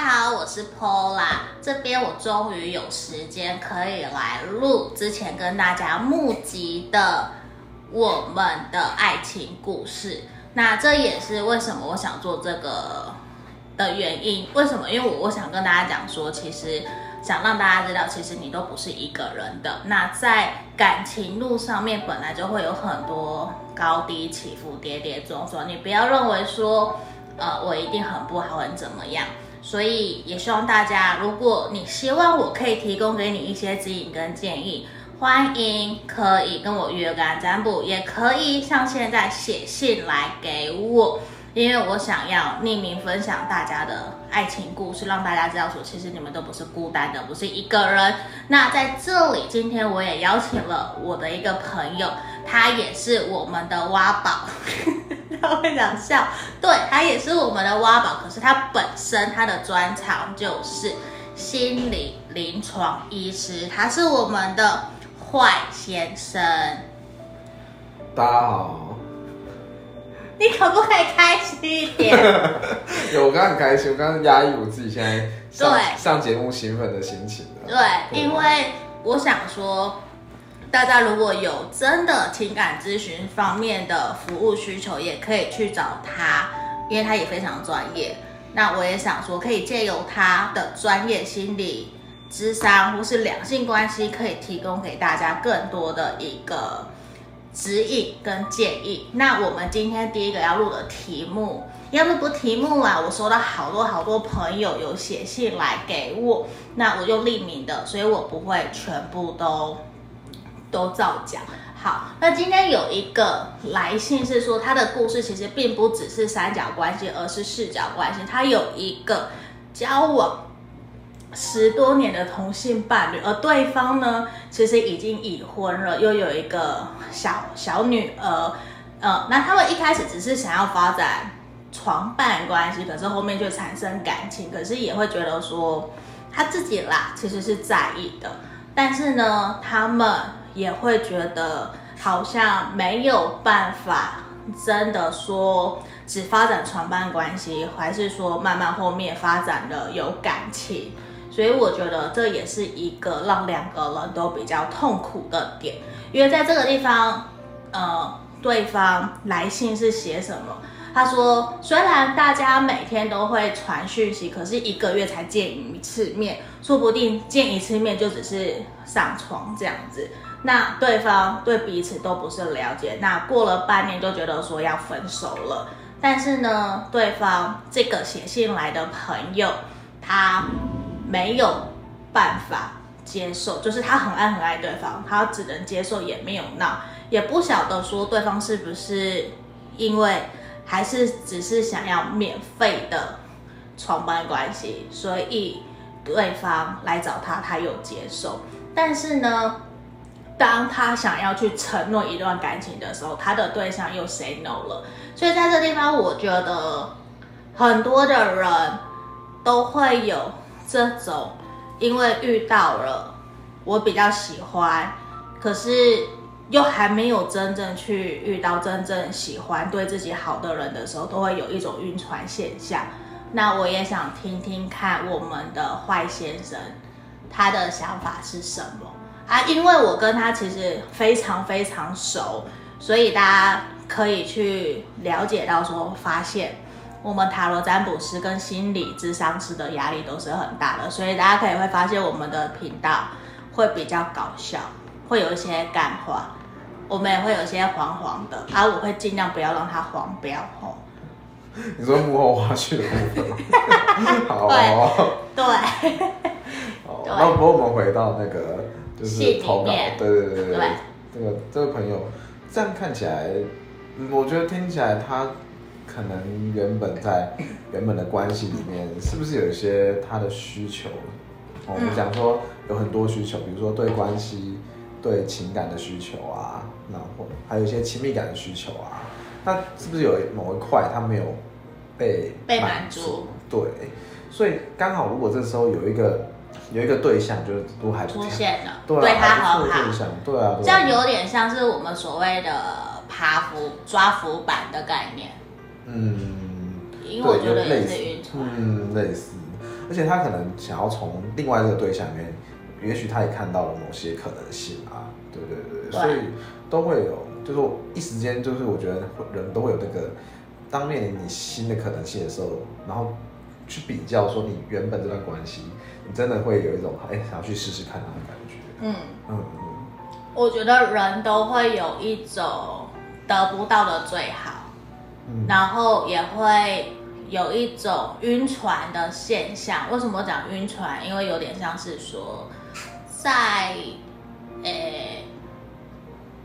大家好，我是 Paula，这边我终于有时间可以来录之前跟大家募集的我们的爱情故事。那这也是为什么我想做这个的原因。为什么？因为我我想跟大家讲说，其实想让大家知道，其实你都不是一个人的。那在感情路上面本来就会有很多高低起伏、跌跌撞撞，你不要认为说，呃，我一定很不好，很怎么样。所以也希望大家，如果你希望我可以提供给你一些指引跟建议，欢迎可以跟我约个占卜，也可以像现在写信来给我，因为我想要匿名分享大家的爱情故事，让大家知道说，其实你们都不是孤单的，不是一个人。那在这里，今天我也邀请了我的一个朋友，他也是我们的挖宝。他会想笑，对，他也是我们的挖宝，可是他本身他的专长就是心理临床医师，他是我们的坏先生。大家好，你可不可以开心一点？有，我刚刚很开心，我刚刚压抑我自己现在上对上节目兴奋的心情。对，因为我想说。大家如果有真的情感咨询方面的服务需求，也可以去找他，因为他也非常专业。那我也想说，可以借由他的专业心理智商或是两性关系，可以提供给大家更多的一个指引跟建议。那我们今天第一个要录的题目，要录不题目啊，我收到好多好多朋友有写信来给我，那我用匿名的，所以我不会全部都。都照讲。好，那今天有一个来信是说，他的故事其实并不只是三角关系，而是四角关系。他有一个交往十多年的同性伴侣，而对方呢，其实已经已婚了，又有一个小小女儿。呃，那他们一开始只是想要发展床伴关系，可是后面就产生感情，可是也会觉得说他自己啦，其实是在意的，但是呢，他们。也会觉得好像没有办法，真的说只发展床伴关系，还是说慢慢后面发展的有感情，所以我觉得这也是一个让两个人都比较痛苦的点。因为在这个地方，呃，对方来信是写什么？他说，虽然大家每天都会传讯息，可是一个月才见一次面，说不定见一次面就只是上床这样子。那对方对彼此都不是了解，那过了半年就觉得说要分手了。但是呢，对方这个写信来的朋友，他没有办法接受，就是他很爱很爱对方，他只能接受也没有闹，也不晓得说对方是不是因为还是只是想要免费的床伴关系，所以对方来找他，他有接受，但是呢，当他想要去承诺一段感情的时候，他的对象又 say no 了。所以在这地方，我觉得很多的人都会有这种，因为遇到了我比较喜欢，可是又还没有真正去遇到真正喜欢、对自己好的人的时候，都会有一种晕船现象。那我也想听听看我们的坏先生他的想法是什么。啊，因为我跟他其实非常非常熟，所以大家可以去了解到说，发现我们塔罗占卜师跟心理智商师的压力都是很大的，所以大家可以会发现我们的频道会比较搞笑，会有一些干话，我们也会有一些黄黄的，啊，我会尽量不要让它黄标 吼。你说幕后花絮的部分，好哦，对，好，那不过我们回到那个。就是投稿，对对对对对，这个这个朋友这样看起来，我觉得听起来他可能原本在原本的关系里面，是不是有一些他的需求？我们讲说有很多需求，比如说对关系、对情感的需求啊，然后还有一些亲密感的需求啊，那是不是有某一块他没有被被满足？对，所以刚好如果这时候有一个。有一个对象就是都还出现了，对，对他很好，对象，对啊，这样有点像是我们所谓的爬浮抓浮板的概念。嗯，因为我觉得也是晕船，嗯，类似。而且他可能想要从另外这个对象里面，也许他也看到了某些可能性啊，对对对，对。所以都会有，就是一时间，就是我觉得人都会有那个，当面临你新的可能性的时候，然后去比较说你原本这段关系，你真的会有一种哎想要去试试看那种感觉，嗯嗯嗯，我觉得人都会有一种得不到的最好。然后也会有一种晕船的现象。为什么讲晕船？因为有点像是说，在，诶，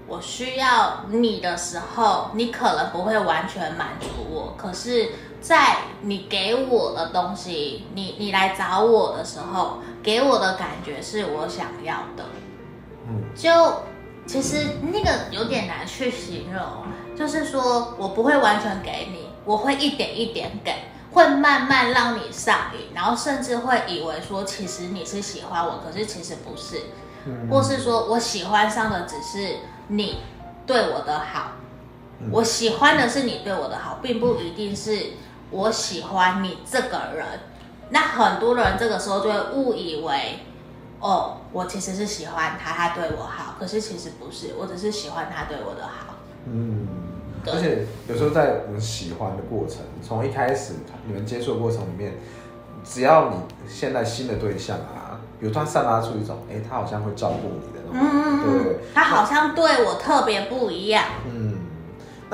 我需要你的时候，你可能不会完全满足我。可是，在你给我的东西，你你来找我的时候，给我的感觉是我想要的。嗯，就其实那个有点难去形容。就是说，我不会完全给你，我会一点一点给，会慢慢让你上瘾，然后甚至会以为说，其实你是喜欢我，可是其实不是，嗯、或是说我喜欢上的只是你对我的好，嗯、我喜欢的是你对我的好，并不一定是我喜欢你这个人。那很多人这个时候就会误以为，哦，我其实是喜欢他，他对我好，可是其实不是，我只是喜欢他对我的好。嗯，而且有时候在我们喜欢的过程，从一开始你们接触的过程里面，只要你现在新的对象啊，有他散发出一种，哎，他好像会照顾你的那种，嗯、对，他好像对我特别不一样。嗯，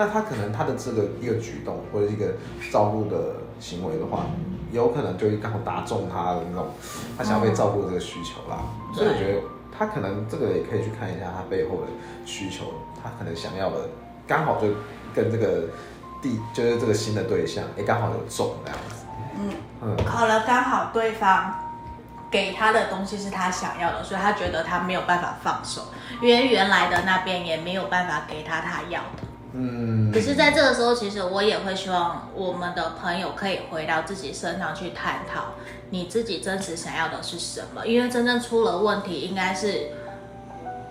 那他可能他的这个一个举动或者一个照顾的行为的话，有可能就会刚好打中他的那种，他想要被照顾这个需求啦。嗯、所以我觉得他可能这个也可以去看一下他背后的需求。他可能想要的刚好就跟这个第就是这个新的对象，也刚好有中那样子。嗯嗯，可能刚好对方给他的东西是他想要的，所以他觉得他没有办法放手，因为原来的那边也没有办法给他他要的。嗯，可是在这个时候，其实我也会希望我们的朋友可以回到自己身上去探讨，你自己真实想要的是什么？因为真正出了问题，应该是。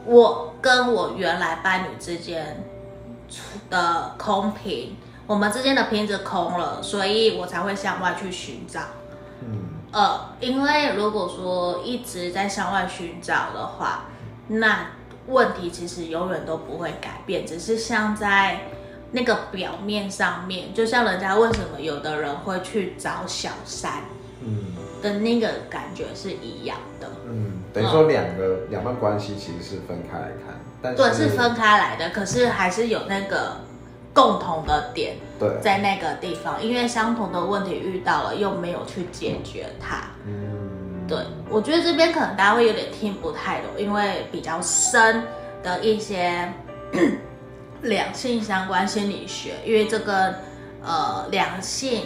我跟我原来伴侣之间的空瓶，我们之间的瓶子空了，所以我才会向外去寻找。嗯，呃，因为如果说一直在向外寻找的话，那问题其实永远都不会改变，只是像在那个表面上面，就像人家为什么有的人会去找小三，嗯，的那个感觉是一样的。嗯。等于说两个两段关系其实是分开来看，但是对，是分开来的，可是还是有那个共同的点，对，在那个地方，因为相同的问题遇到了，又没有去解决它。嗯，对，我觉得这边可能大家会有点听不太懂，因为比较深的一些 两性相关心理学，因为这个呃两性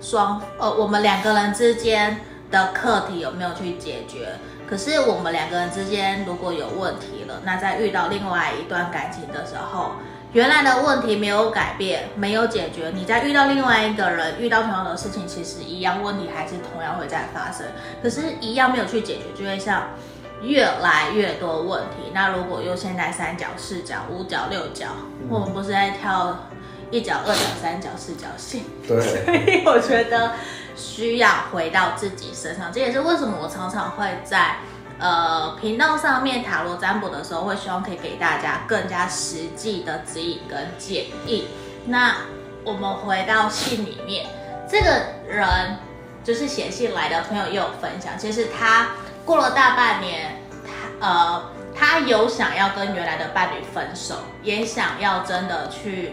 双呃我们两个人之间的课题有没有去解决？可是我们两个人之间如果有问题了，那在遇到另外一段感情的时候，原来的问题没有改变，没有解决，你在遇到另外一个人，遇到同样的事情，其实一样问题还是同样会再发生。可是，一样没有去解决，就会像越来越多问题。那如果又现在三角、四角、五角、六角，嗯、我们不是在跳一角、二角、三角、四角形？对。所以我觉得。需要回到自己身上，这也是为什么我常常会在呃频道上面塔罗占卜的时候，会希望可以给大家更加实际的指引跟建议。那我们回到信里面，这个人就是写信来的朋友也有分享，其实他过了大半年，他呃他有想要跟原来的伴侣分手，也想要真的去。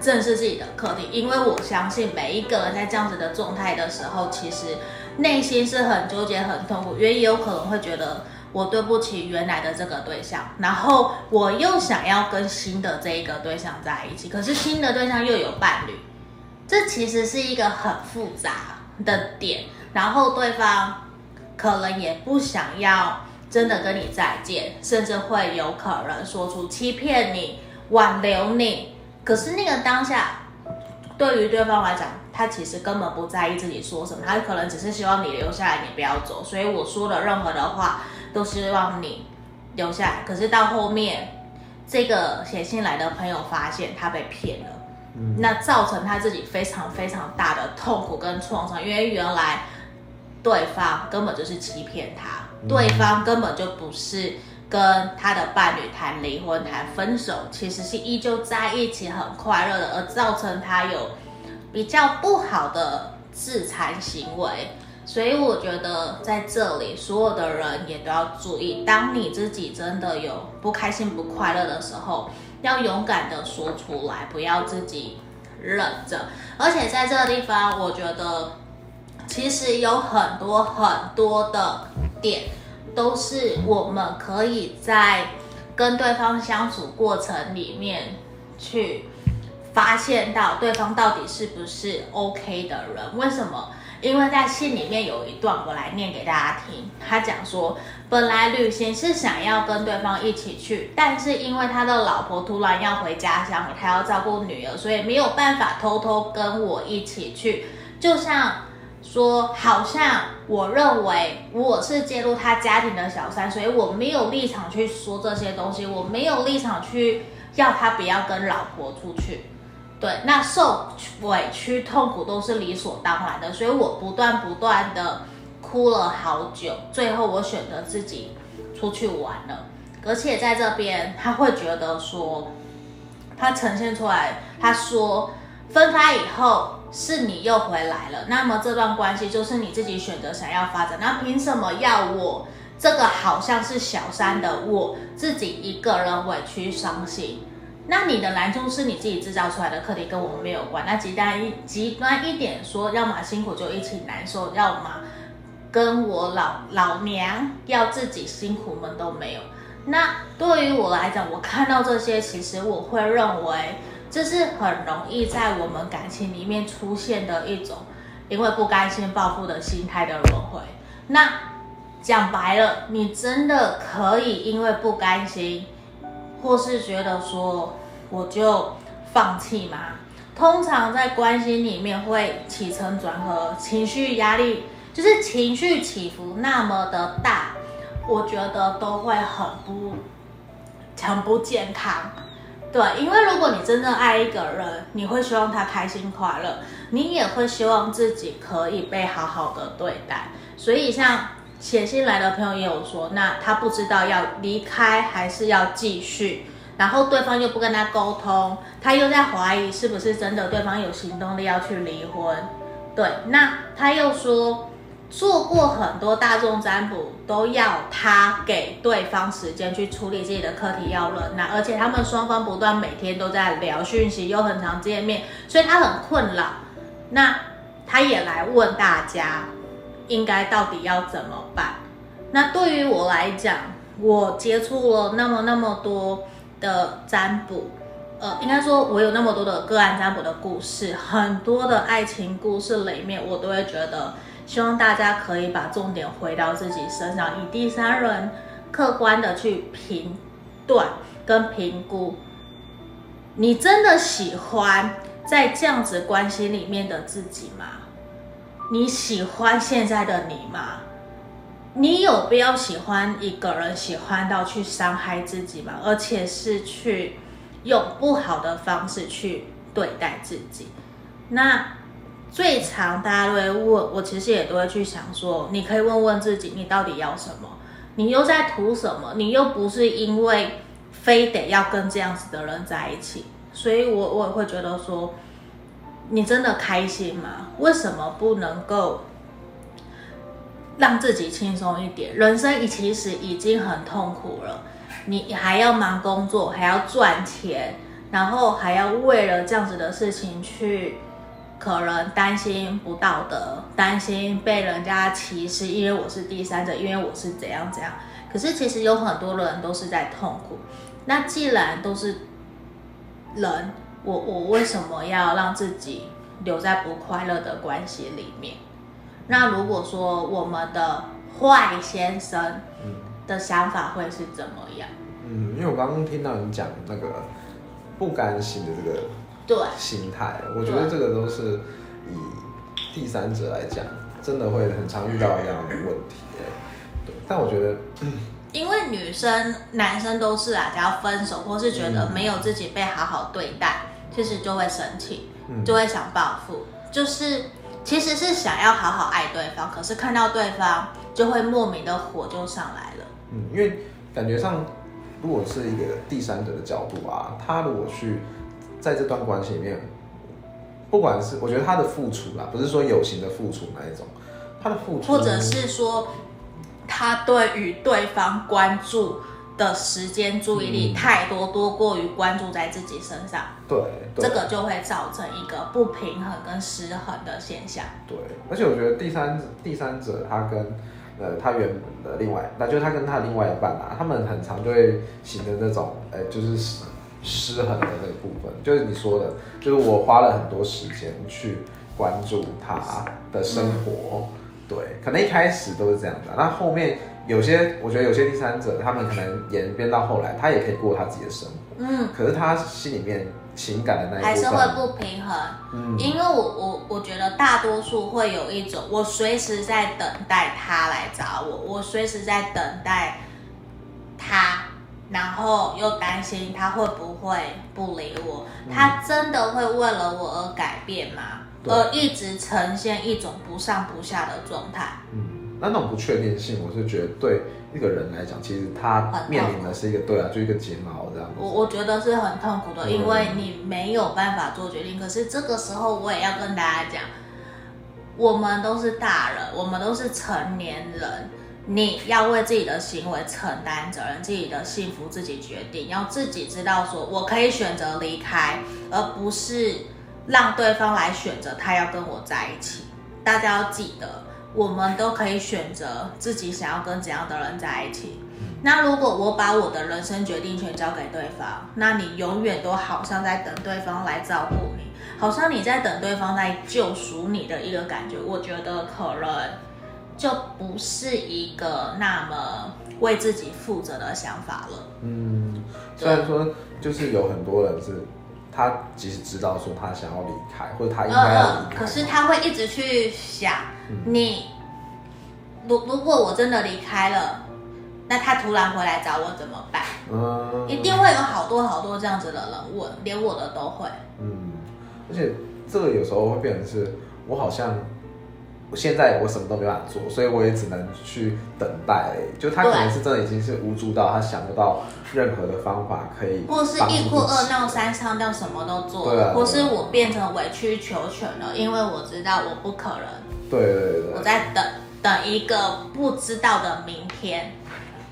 正视自己的课题，因为我相信每一个人在这样子的状态的时候，其实内心是很纠结、很痛苦，因为也有可能会觉得我对不起原来的这个对象，然后我又想要跟新的这一个对象在一起，可是新的对象又有伴侣，这其实是一个很复杂的点，然后对方可能也不想要真的跟你再见，甚至会有可能说出欺骗你、挽留你。可是那个当下，对于对方来讲，他其实根本不在意自己说什么，他可能只是希望你留下来，你不要走。所以我说的任何的话，都希望你留下来。可是到后面，这个写信来的朋友发现他被骗了，嗯，那造成他自己非常非常大的痛苦跟创伤，因为原来对方根本就是欺骗他，对方根本就不是跟他的伴侣谈离婚、谈分手，其实是依旧在一起很快乐的，而造成他有比较不好的自残行为。所以我觉得在这里，所有的人也都要注意，当你自己真的有不开心、不快乐的时候，要勇敢的说出来，不要自己忍着。而且在这个地方，我觉得其实有很多很多的点，都是我们可以在跟对方相处过程里面去发现到对方到底是不是 OK 的人。为什么？因为在信里面有一段，我来念给大家听。他讲说，本来旅行是想要跟对方一起去，但是因为他的老婆突然要回家乡，他要照顾女儿，所以没有办法偷偷跟我一起去。就像说，好像我认为我是介入他家庭的小三，所以我没有立场去说这些东西，我没有立场去要他不要跟老婆出去。对，那受委屈、痛苦都是理所当然的，所以我不断不断的哭了好久，最后我选择自己出去玩了。而且在这边，他会觉得说，他呈现出来，他说分开以后是你又回来了，那么这段关系就是你自己选择想要发展，那凭什么要我这个好像是小三的我自己一个人委屈伤心？那你的难处是你自己制造出来的课题，跟我们没有关。那极端一极端一点说，要么辛苦就一起难受，要么跟我老老娘要自己辛苦们都没有。那对于我来讲，我看到这些，其实我会认为这是很容易在我们感情里面出现的一种，因为不甘心报复的心态的轮回。那讲白了，你真的可以因为不甘心，或是觉得说。我就放弃吗。通常在关系里面会起承转合，情绪压力就是情绪起伏那么的大，我觉得都会很不很不健康。对，因为如果你真正爱一个人，你会希望他开心快乐，你也会希望自己可以被好好的对待。所以像写信来的朋友也有说，那他不知道要离开还是要继续。然后对方又不跟他沟通，他又在怀疑是不是真的对方有行动力要去离婚。对，那他又说做过很多大众占卜，都要他给对方时间去处理自己的课题，要论。那。而且他们双方不断每天都在聊讯息，又很常见面，所以他很困扰。那他也来问大家，应该到底要怎么办？那对于我来讲，我接触了那么那么多。的占卜，呃，应该说，我有那么多的个案占卜的故事，很多的爱情故事里面，我都会觉得，希望大家可以把重点回到自己身上，以第三人客观的去评断跟评估，你真的喜欢在这样子关系里面的自己吗？你喜欢现在的你吗？你有必要喜欢一个人，喜欢到去伤害自己吗？而且是去用不好的方式去对待自己。那最常大家都会问，我其实也都会去想说，你可以问问自己，你到底要什么？你又在图什么？你又不是因为非得要跟这样子的人在一起，所以我我也会觉得说，你真的开心吗？为什么不能够？让自己轻松一点，人生其实已经很痛苦了，你还要忙工作，还要赚钱，然后还要为了这样子的事情去，可能担心不道德，担心被人家歧视，因为我是第三者，因为我是怎样怎样。可是其实有很多人都是在痛苦。那既然都是人，我我为什么要让自己留在不快乐的关系里面？那如果说我们的坏先生的想法会是怎么样？嗯，因为我刚刚听到你讲那个不甘心的这个对心态，我觉得这个都是以第三者来讲，真的会很常遇到一样的问题。对，但我觉得，因为女生、男生都是啊，只要分手或是觉得没有自己被好好对待，其实就会生气，就会想报复，就是。其实是想要好好爱对方，可是看到对方就会莫名的火就上来了。嗯，因为感觉上，如果是一个第三者的角度啊，他如果去在这段关系里面，不管是我觉得他的付出啦，不是说有形的付出那一种，他的付出，或者是说他对于对方关注的时间、注意力太多，多过于关注在自己身上，对，对，这个就会造成一个不平衡跟失衡的现象。对，而且我觉得第三第三者他跟呃他原本的另外，那就是他跟他另外一半啊，他们很常就会形成这种，呃，就是失失衡的那个部分，就是你说的，就是我花了很多时间去关注他的生活，嗯、对，可能一开始都是这样的，那后面。有些我觉得有些第三者，他们可能演变到后来，他也可以过他自己的生活，嗯，可是他心里面情感的那一还是会不平衡，嗯，因为我我我觉得大多数会有一种，我随时在等待他来找我，我随时在等待他，然后又担心他会不会不理我，嗯，他真的会为了我而改变吗？而一直呈现一种不上不下的状态，嗯。那那种不确定性，我是觉得对一个人来讲，其实他面临的是一个对啊，就一个煎熬这样子。我我觉得是很痛苦的，嗯，因为你没有办法做决定。可是这个时候，我也要跟大家讲，我们都是大人，我们都是成年人，你要为自己的行为承担责任，自己的幸福自己决定，要自己知道说，我可以选择离开，而不是让对方来选择他要跟我在一起。大家要记得。我们都可以选择自己想要跟怎样的人在一起。那如果我把我的人生决定权交给对方，那你永远都好像在等对方来照顾你，好像你在等对方来救赎你的一个感觉。我觉得可能就不是一个那么为自己负责的想法了。嗯，虽然说就是有很多人是，他即使知道说他想要离开，或者他应该要离开，嗯，可是他会一直去想。你，如如果我真的离开了，那他突然回来找我怎么办？嗯，一定会有好多好多这样子的人问，连我的都会。嗯，而且这个有时候会变成是，我好像，我现在我什么都没办法做，所以我也只能去等待。就他可能是真的已经是无助到他想不到任何的方法可以，或是一哭二闹三上吊什么都做，对啊，或是我变成委曲求全了，因为我知道我不可能。对对对，我在等等一个不知道的明天。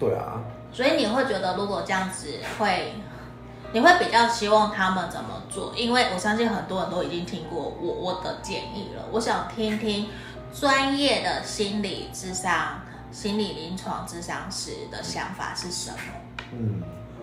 对啊。所以你会觉得，如果这样子会，你会比较希望他们怎么做？因为我相信很多人都已经听过我我的建议了。我想听听专业的心理智商、心理临床智商师的想法是什么？嗯，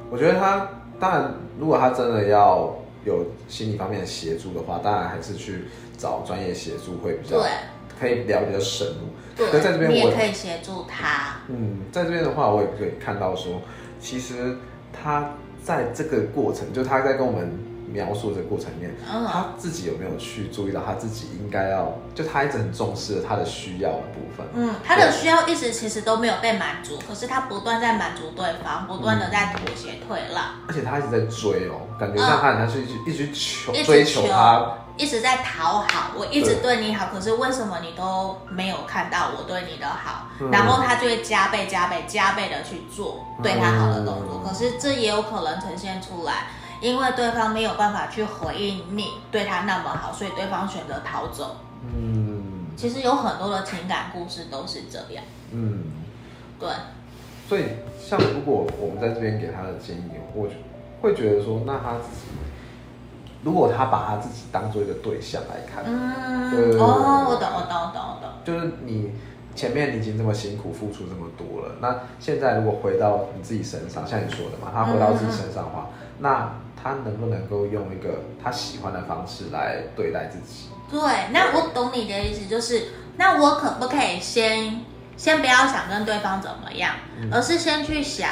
我觉得他当然，如果他真的要有心理方面的协助的话，当然还是去找专业协助会比较对。可以聊比较深入，对，在这边我也可以协助他。嗯，在这边的话，我也可以看到说，其实他在这个过程，就他在跟我们描述这个过程里面，嗯，他自己有没有去注意到他自己应该要，就他一直很重视他的需要的部分。嗯，他的需要一直其实都没有被满足，可是他不断在满足对方，不断的在妥协退让，而且他一直在追哦，感觉像他好像是一直一直求追求他。一直在讨好，我一直对你好，可是为什么你都没有看到我对你的好？嗯、然后他就会加倍、加倍、加倍的去做对他好的动作。嗯、可是这也有可能呈现出来，因为对方没有办法去回应你对他那么好，所以对方选择逃走。嗯，其实有很多的情感故事都是这样。嗯，对。所以，像如果我们在这边给他的建议，我会觉得说，那他自己。如果他把他自己当做一个对象来看，嗯，哦，我懂，我懂，我懂，我懂。就是你前面你已经这么辛苦付出这么多了，那现在如果回到你自己身上，像你说的嘛，他回到自己身上的话，嗯、那他能不能够用一个他喜欢的方式来对待自己？对，那我懂你的意思，就是那我可不可以先先不要想跟对方怎么样，嗯、而是先去想，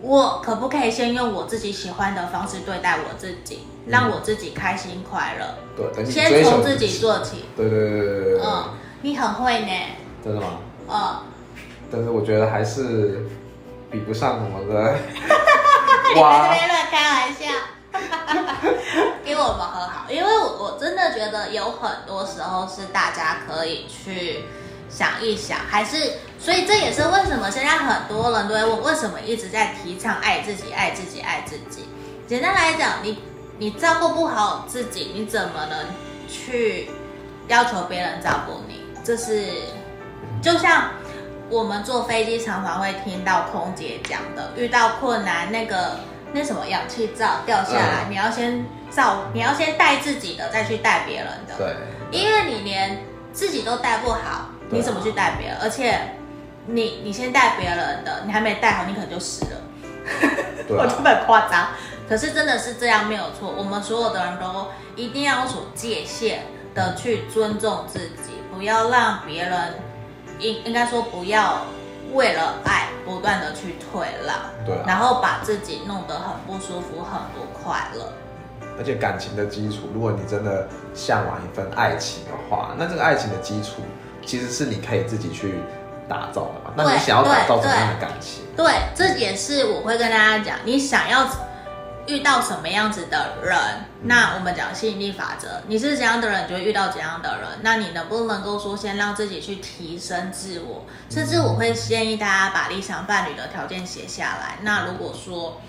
我可不可以先用我自己喜欢的方式对待我自己？让我自己开心快乐，对，先从自己做起。对对对对对。嗯，你很会呢。真的吗？嗯。但是我觉得还是比不上我们的。你在这边乱开玩笑。给我们和好，因为我我真的觉得有很多时候是大家可以去想一想，还是所以这也是为什么现在很多人都会问，为什么一直在提倡爱自己、爱自己、爱自己。简单来讲，你你照顾不好自己，你怎么能去要求别人照顾你？这是就像。我们坐飞机常常会听到空姐讲的，遇到困难，那个那什么氧气罩掉下来，嗯、你要先照，你要先带自己的，再去带别人的。对，因为你连自己都带不好，你怎么去带别人？而且你你先带别人的，你还没带好，你可能就死了。我这么夸张，可是真的是这样没有错。我们所有的人都一定要有所界限的去尊重自己，不要让别人。应应该说不要为了爱不断的去退让，对啊，然后把自己弄得很不舒服，很不快乐。而且感情的基础，如果你真的向往一份爱情的话，那这个爱情的基础其实是你可以自己去打造的嘛。那你想要打造怎么样的感情？对，这也是我会跟大家讲，你想要。遇到什么样子的人，那我们讲吸引力法则，你是怎样的人，你就会遇到怎样的人。那你能不能够说先让自己去提升自我？甚至我会建议大家把理想伴侣的条件写下来。那如果说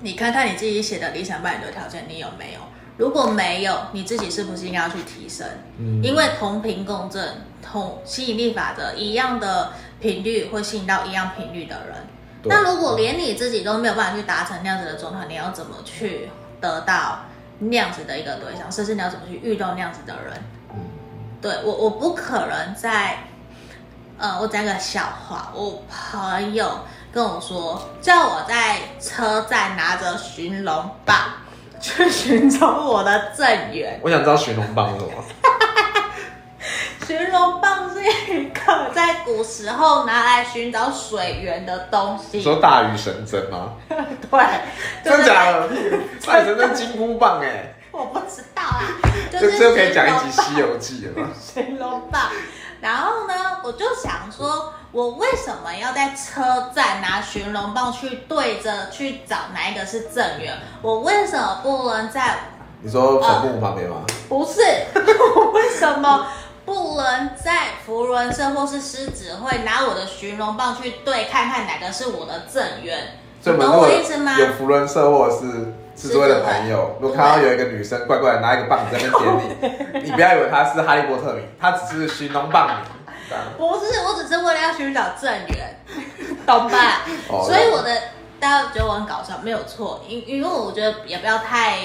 你看看你自己写的理想伴侣的条件，你有没有？如果没有，你自己是不是应该要去提升？因为同频共振，同吸引力法则一样的频率会吸引到一样频率的人。那如果连你自己都没有办法去达成那样子的状态，你要怎么去得到那样子的一个对象？甚至你要怎么去遇到那样子的人？嗯，对，我我不可能在，呃，我讲个笑话，我朋友跟我说，叫我在车站拿着寻龙棒去寻找我的正缘。我想知道寻龙棒是什么？寻龙棒是一个在古时候拿来寻找水源的东西。说大禹神针吗？对，真的假的？大禹神针金箍棒哎、欸，我不知道啊。这这可以讲一集《西游记》了吗？寻龙棒。然后呢，我就想说，我为什么要在车站拿寻龙棒去对着去找哪一个是正缘？我为什么不能在？你说坟墓旁边吗、呃？不是，我为什么？不能在福伦社或是狮子会拿我的寻龙棒去对，看看哪个是我的正缘，懂我意思吗？有福伦社或者是狮子会的朋友，如果看到有一个女生怪怪的拿一个棒子在那边点你，你不要以为她是哈利波特迷，她只是寻龙棒迷。不是，我只是为了要寻找正缘，懂吧？所以我的大家觉得我很搞笑，没有错，因因为我觉得也不要太。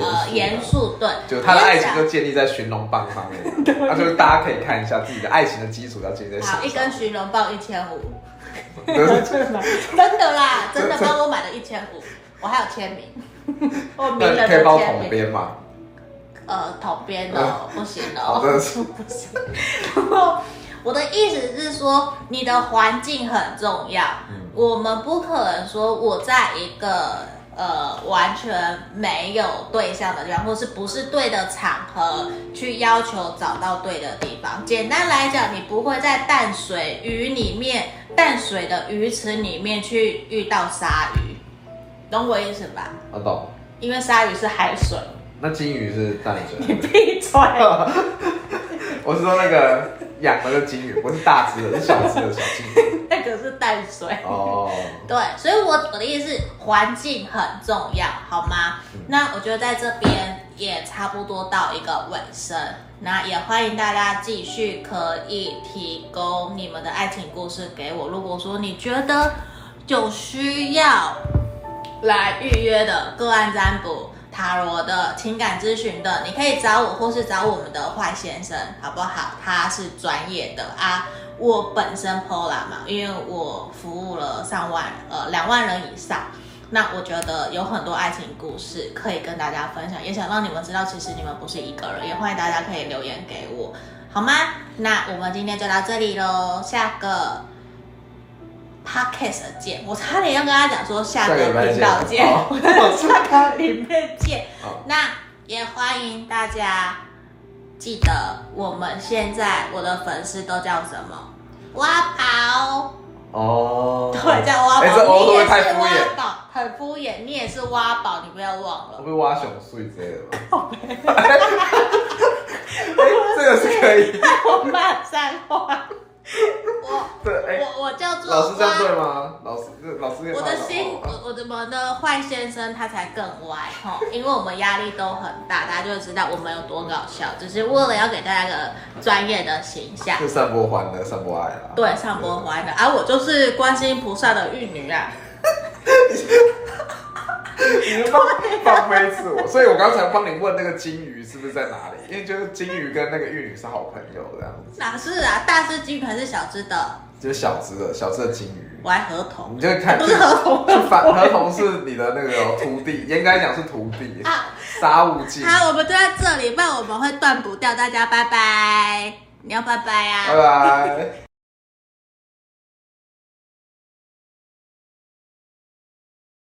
呃，严肃对，就他的爱情就建立在寻龙棒上面，那就是大家可以看一下自己的爱情的基础要建立在什么。好，一根寻龙棒一千五，真的啦，真的帮我买了一千五，我还有签名，我名人。可以帮我统编吗？呃，统编的不行哦，不行。然后我的意思是说，你的环境很重要，我们不可能说我在一个。呃，完全没有对象的地方，或是不是对的场合，去要求找到对的地方。简单来讲，你不会在淡水鱼里面、淡水的鱼池里面去遇到鲨鱼，懂我意思吧？我懂。因为鲨鱼是海水。那金鱼是淡水。你闭嘴！我是说那个养的金鱼，不是大只的，是小只的小金鱼。淡水哦。对，所以我我的意思是环境很重要，好吗？嗯、那我觉得在这边也差不多到一个尾声，那也欢迎大家继续可以提供你们的爱情故事给我。如果说你觉得有需要来预约的个案占卜。塔罗的情感咨询的，你可以找我，或是找我们的坏先生，好不好？他是专业的啊。我本身 Pola 嘛，因为我服务了上万呃两万人以上，那我觉得有很多爱情故事可以跟大家分享，也想让你们知道，其实你们不是一个人。也欢迎大家可以留言给我，好吗？那我们今天就到这里喽，下个。Podcast 见，我差点要跟他讲说下个频道见，下个里面见。那也欢迎大家记得，我们现在我的粉丝都叫什么？挖宝，哦，对，叫挖宝。哎，这欧都会太敷衍，很敷衍。你也是挖宝，你不要忘了。我被挖熊碎之类的吗？哎，这个是可以。我骂脏话。我对，哎，我我叫做老师这样对吗？老师，老师，我的心，我我怎么的坏先生他才更歪哈，因为我们压力都很大，大家就会知道我们有多搞笑，只是为了要给大家个专业的形象，是散播欢乐，散播爱啦。对，散播欢乐，而、啊、我就是观世音菩萨的玉女啊。你放放飞自我，所以我刚才帮你问那个金鱼是不是在哪里？因为就是金鱼跟那个玉女是好朋友这样子。哪是啊？大只金鱼还是小只的？就是小只的，小只的金鱼。我还合同，你就看不是合同，反合同是你的那个徒弟，严格来讲是徒弟啊。杀无尽。好，我们就在这里，不然我们会断不掉。大家拜拜，你要拜拜啊！拜拜。